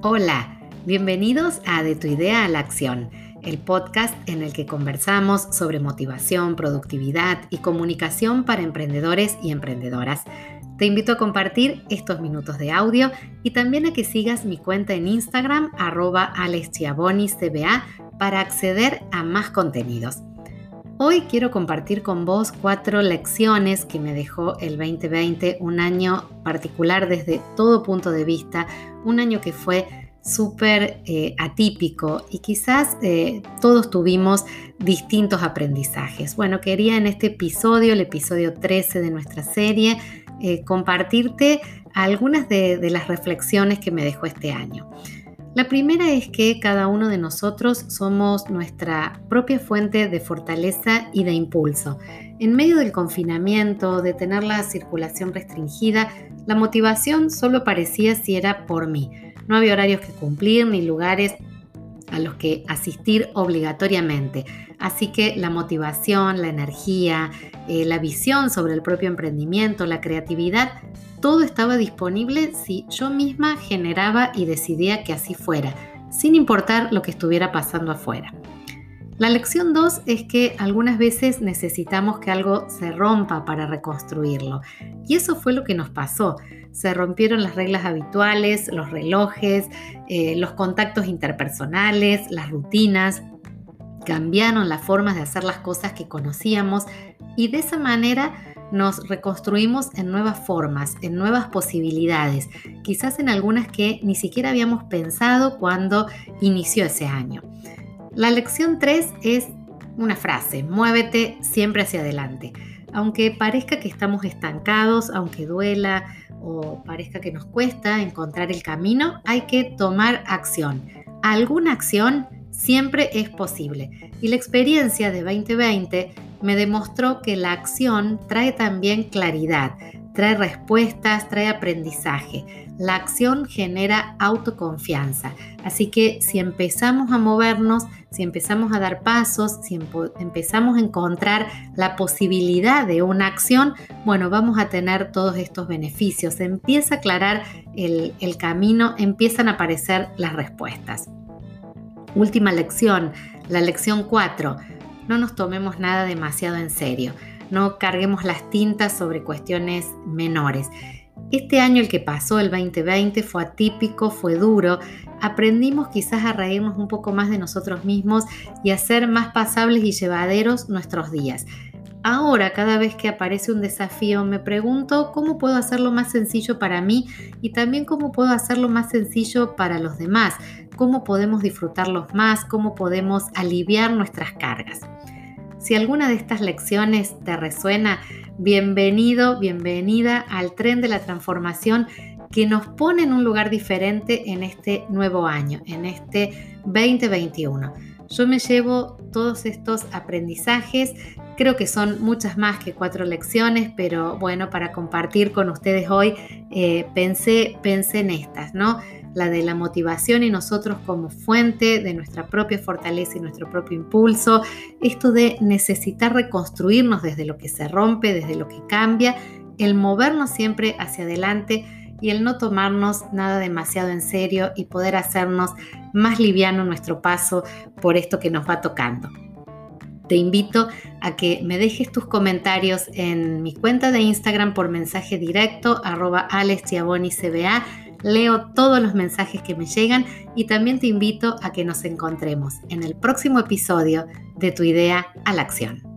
Hola, bienvenidos a De tu idea a la acción, el podcast en el que conversamos sobre motivación, productividad y comunicación para emprendedores y emprendedoras. Te invito a compartir estos minutos de audio y también a que sigas mi cuenta en Instagram arroba para acceder a más contenidos. Hoy quiero compartir con vos cuatro lecciones que me dejó el 2020, un año particular desde todo punto de vista, un año que fue súper eh, atípico y quizás eh, todos tuvimos distintos aprendizajes. Bueno, quería en este episodio, el episodio 13 de nuestra serie, eh, compartirte algunas de las reflexiones que me dejó este año. La primera es que cada uno de nosotros somos nuestra propia fuente de fortaleza y de impulso. En medio del confinamiento, de tener la circulación restringida, la motivación solo parecía si era por mí. No había horarios que cumplir ni lugares los que asistir obligatoriamente. Así que la motivación, la energía, eh, la visión sobre el propio emprendimiento, la creatividad, todo estaba disponible si yo misma generaba y decidía que así fuera, sin importar lo que estuviera pasando afuera. La lección 2 es que algunas veces necesitamos que algo se rompa para reconstruirlo. Y eso fue lo que nos pasó. Se rompieron las reglas habituales, los relojes, eh, los contactos interpersonales, las rutinas. Cambiaron las formas de hacer las cosas que conocíamos y de esa manera nos reconstruimos en nuevas formas, en nuevas posibilidades, quizás en algunas que ni siquiera habíamos pensado cuando inició ese año. La lección 3 es una frase, muévete siempre hacia adelante. Aunque parezca que estamos estancados, aunque duela o parezca que nos cuesta encontrar el camino, hay que tomar acción. Alguna acción siempre es posible. Y la experiencia de 2020 me demostró que la acción trae también claridad, trae respuestas, trae aprendizaje. La acción genera autoconfianza. Así que si empezamos a movernos, si empezamos a dar pasos, si empezamos a encontrar la posibilidad de una acción, bueno, vamos a tener todos estos beneficios. empieza a aclarar el, el camino, empiezan a aparecer las respuestas. Última lección, la lección 4. No nos tomemos nada demasiado en serio no carguemos las tintas sobre cuestiones menores. Este año el que pasó, el 2020, fue atípico, fue duro. Aprendimos quizás a reírnos un poco más de nosotros mismos y a hacer más pasables y llevaderos nuestros días. Ahora, cada vez que aparece un desafío, me pregunto cómo puedo hacerlo más sencillo para mí y también cómo puedo hacerlo más sencillo para los demás, cómo podemos disfrutarlos más, cómo podemos aliviar nuestras cargas. Si alguna de estas lecciones te resuena, bienvenido, bienvenida al tren de la transformación que nos pone en un lugar diferente en este nuevo año, en este 2021. Yo me llevo todos estos aprendizajes, creo que son muchas más que cuatro lecciones, pero bueno, para compartir con ustedes hoy, eh, pensé, pensé en estas, ¿no? La de la motivación y nosotros como fuente de nuestra propia fortaleza y nuestro propio impulso, esto de necesitar reconstruirnos desde lo que se rompe, desde lo que cambia, el movernos siempre hacia adelante y el no tomarnos nada demasiado en serio y poder hacernos más liviano nuestro paso por esto que nos va tocando. Te invito a que me dejes tus comentarios en mi cuenta de Instagram por mensaje directo, arroba CBA leo todos los mensajes que me llegan y también te invito a que nos encontremos en el próximo episodio de Tu idea a la acción.